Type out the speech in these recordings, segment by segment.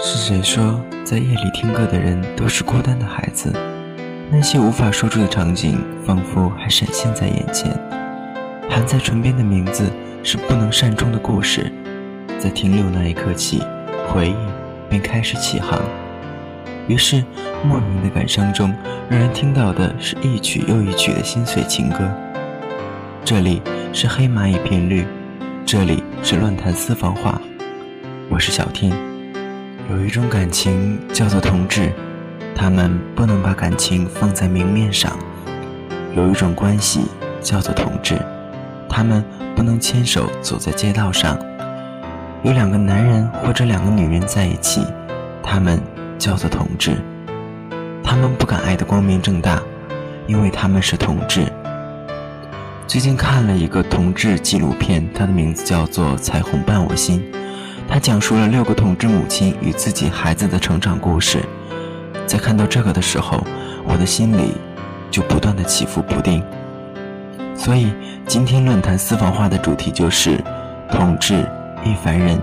是谁说在夜里听歌的人都是孤单的孩子？那些无法说出的场景，仿佛还闪现在眼前。含在唇边的名字，是不能善终的故事。在停留那一刻起，回忆便开始起航。于是，莫名的感伤中，让人听到的是一曲又一曲的心碎情歌。这里是黑蚂蚁频率，这里是乱谈私房话。我是小天。有一种感情叫做同志，他们不能把感情放在明面上；有一种关系叫做同志，他们不能牵手走在街道上。有两个男人或者两个女人在一起，他们叫做同志，他们不敢爱得光明正大，因为他们是同志。最近看了一个同志纪录片，它的名字叫做《彩虹伴我心》。他讲述了六个同志母亲与自己孩子的成长故事。在看到这个的时候，我的心里就不断的起伏不定。所以今天论坛私房话的主题就是同志亦凡人。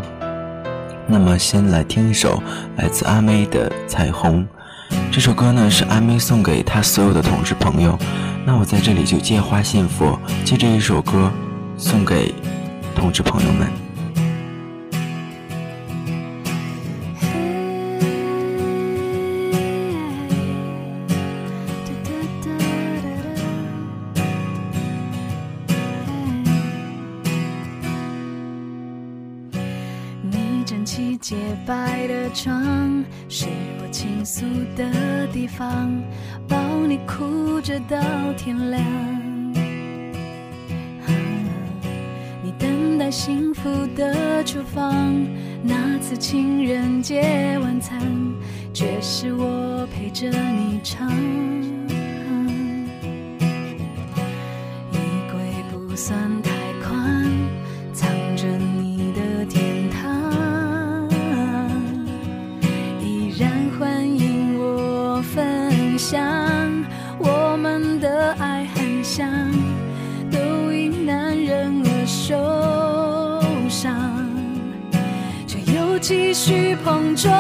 那么先来听一首来自阿妹的《彩虹》。这首歌呢是阿妹送给她所有的同志朋友。那我在这里就借花献佛，借这一首歌送给同志朋友们。着到天亮。你等待幸福的厨房，那次情人节晚餐，却是我陪着你唱。继续碰撞。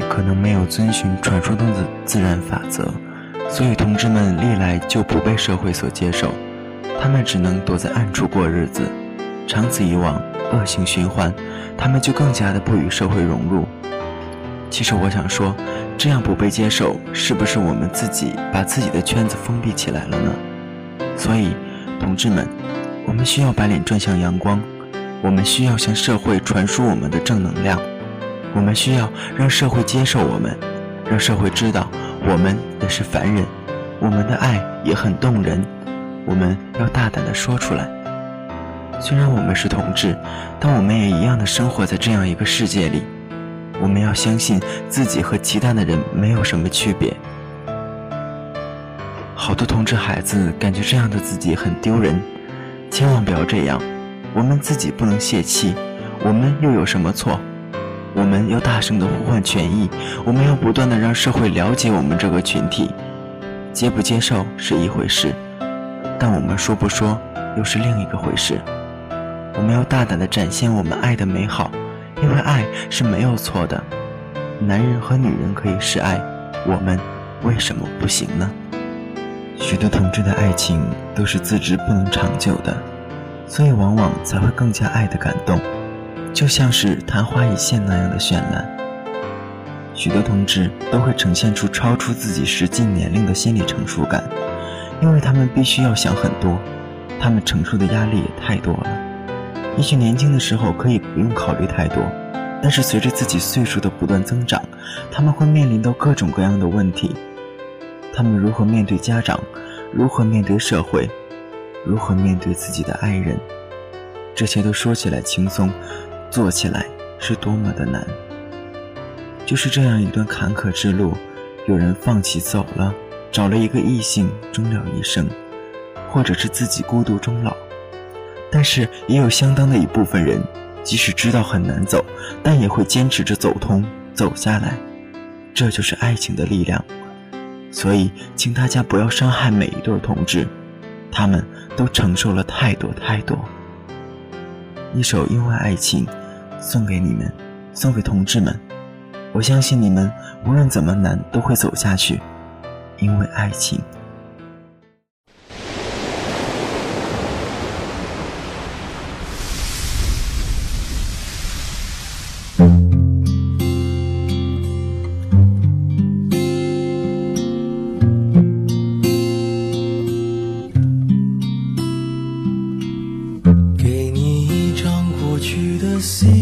可能没有遵循传说中的自然法则，所以同志们历来就不被社会所接受，他们只能躲在暗处过日子。长此以往，恶性循环，他们就更加的不与社会融入。其实我想说，这样不被接受，是不是我们自己把自己的圈子封闭起来了呢？所以，同志们，我们需要把脸转向阳光，我们需要向社会传输我们的正能量，我们需要让社会接受我们，让社会知道我们也是凡人，我们的爱也很动人，我们要大胆地说出来。虽然我们是同志，但我们也一样的生活在这样一个世界里。我们要相信自己和其他的人没有什么区别。好多同志孩子感觉这样的自己很丢人，千万不要这样。我们自己不能泄气，我们又有什么错？我们要大声的呼唤权益，我们要不断的让社会了解我们这个群体。接不接受是一回事，但我们说不说又是另一个回事。我们要大胆地展现我们爱的美好，因为爱是没有错的。男人和女人可以是爱，我们为什么不行呢？许多同志的爱情都是自知不能长久的，所以往往才会更加爱的感动，就像是昙花一现那样的绚烂。许多同志都会呈现出超出自己实际年龄的心理成熟感，因为他们必须要想很多，他们承受的压力也太多了。也许年轻的时候可以不用考虑太多，但是随着自己岁数的不断增长，他们会面临到各种各样的问题。他们如何面对家长，如何面对社会，如何面对自己的爱人？这些都说起来轻松，做起来是多么的难。就是这样一段坎坷之路，有人放弃走了，找了一个异性终了一生，或者是自己孤独终老。但是也有相当的一部分人，即使知道很难走，但也会坚持着走通、走下来。这就是爱情的力量。所以，请大家不要伤害每一对同志，他们都承受了太多太多。一首《因为爱情》，送给你们，送给同志们。我相信你们无论怎么难都会走下去，因为爱情。给你一张过去的信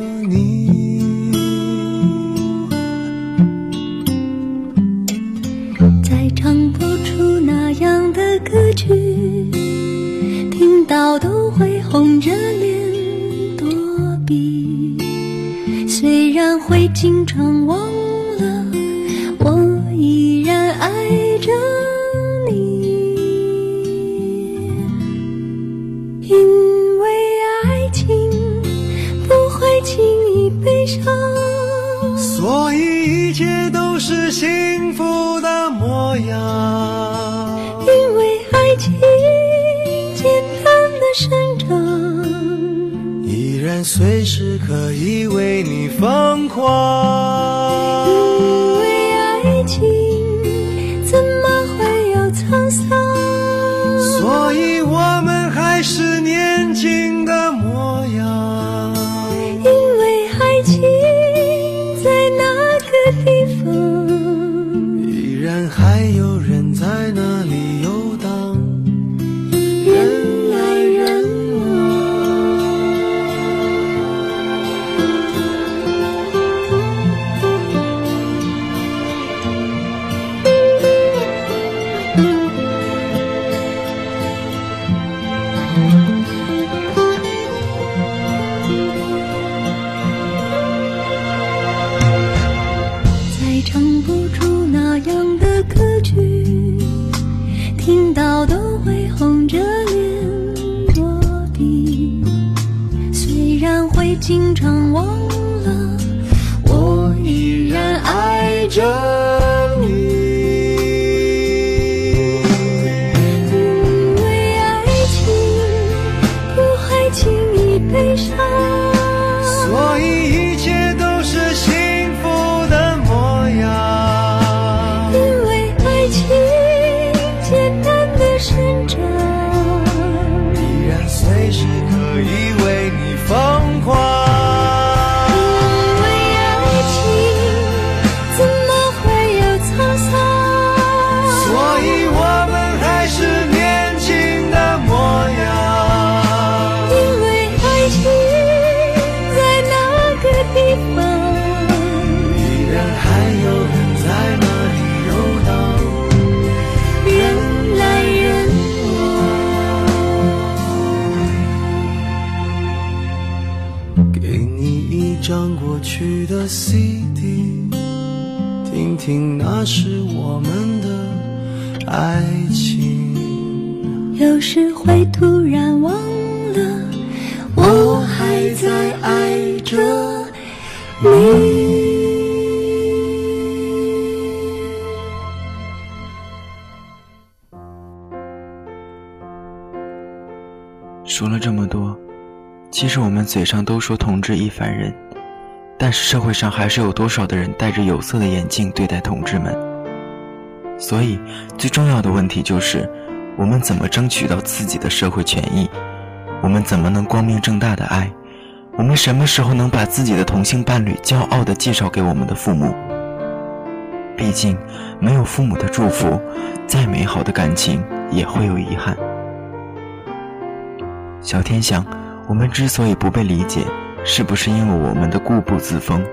可以红着脸躲避。虽然会经常忘了，我依然爱着 CD，听听，那是我们的爱情。有时会突然忘了，我还在爱着你。说了这么多，其实我们嘴上都说同志亦凡人，但是社会上还是有多少的人戴着有色的眼镜对待同志们？所以最重要的问题就是，我们怎么争取到自己的社会权益？我们怎么能光明正大的爱？我们什么时候能把自己的同性伴侣骄傲地介绍给我们的父母？毕竟，没有父母的祝福，再美好的感情也会有遗憾。小天想，我们之所以不被理解，是不是因为我们的固步自封？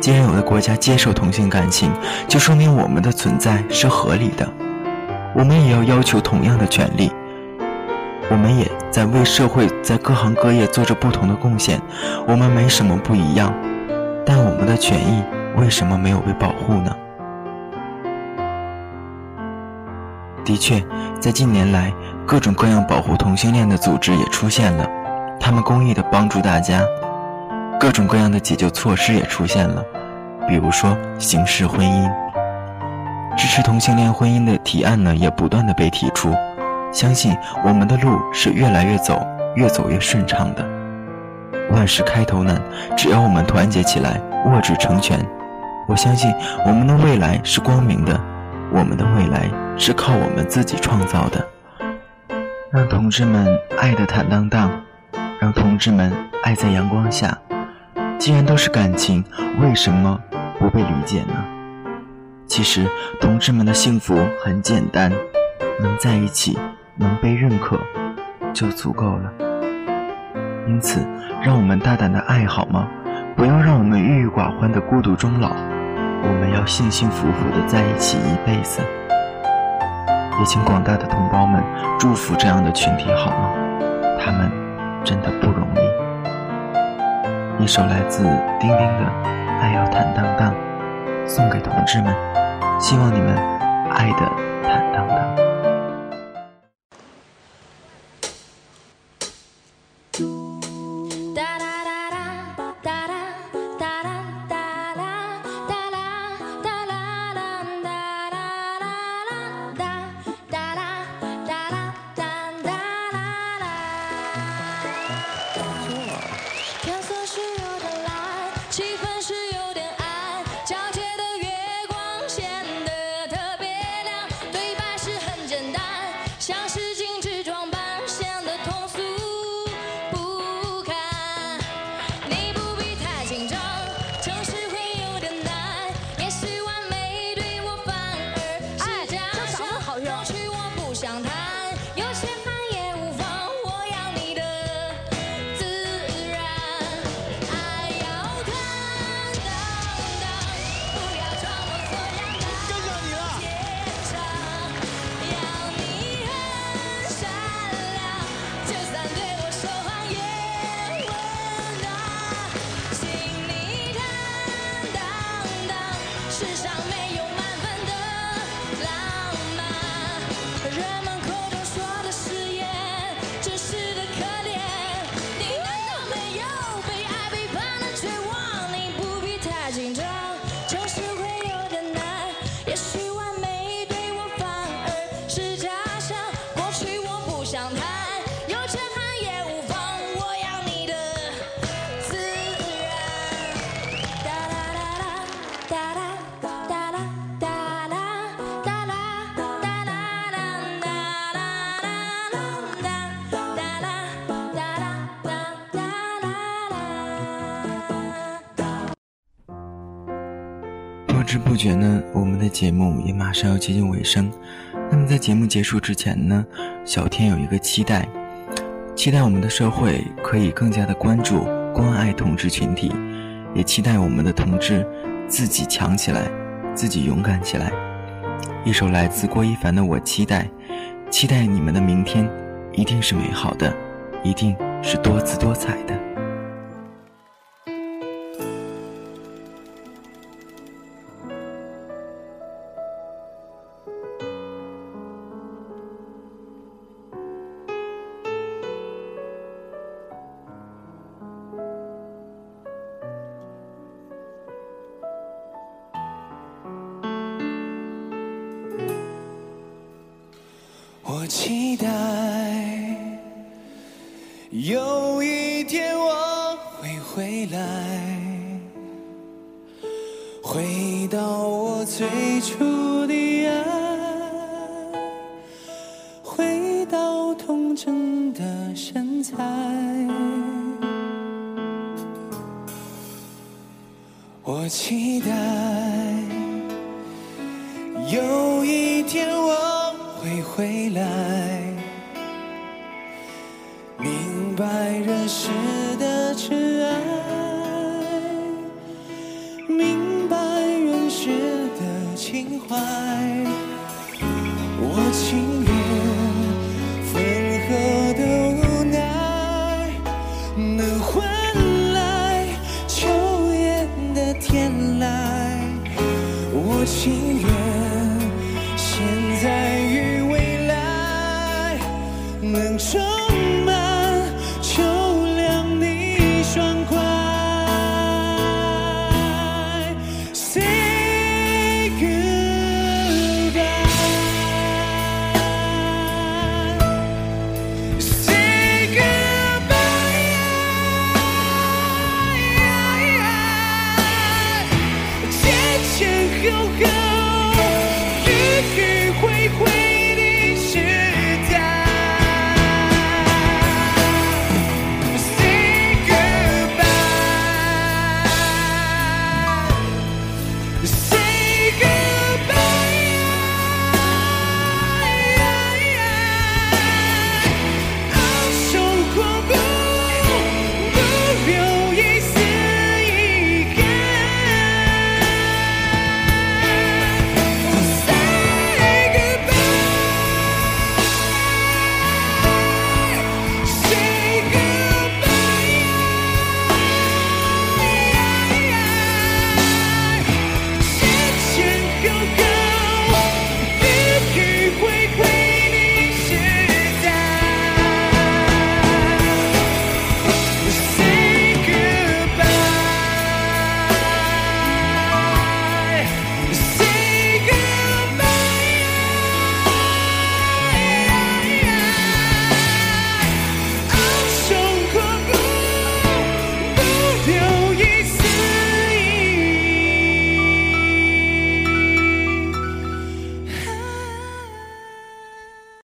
既然有的国家接受同性感情，就说明我们的存在是合理的，我们也要要求同样的权利。我们也在为社会在各行各业做着不同的贡献，我们没什么不一样，但我们的权益为什么没有被保护呢？的确，在近年来。各种各样保护同性恋的组织也出现了，他们公益的帮助大家；各种各样的解救措施也出现了，比如说刑事婚姻、支持同性恋婚姻的提案呢，也不断的被提出。相信我们的路是越来越走，越走越顺畅的。万事开头难，只要我们团结起来，握指成拳，我相信我们的未来是光明的，我们的未来是靠我们自己创造的。让同志们爱的坦荡荡，让同志们爱在阳光下。既然都是感情，为什么不被理解呢？其实，同志们的幸福很简单，能在一起，能被认可，就足够了。因此，让我们大胆的爱好吗？不要让我们郁郁寡欢的孤独终老。我们要幸幸福福的在一起一辈子。也请广大的同胞们祝福这样的群体好吗？他们真的不容易。一首来自丁丁的《爱要坦荡荡》，送给同志们，希望你们爱的坦荡荡。世上没有不知不觉呢，我们的节目也马上要接近尾声。那么在节目结束之前呢，小天有一个期待，期待我们的社会可以更加的关注、关爱同志群体，也期待我们的同志自己强起来，自己勇敢起来。一首来自郭一凡的《我期待》，期待你们的明天一定是美好的，一定是多姿多彩的。真的身材。我期待有一天我会回来，明白人世的尘埃，明白人世的情怀。我情我情愿现在与未来能重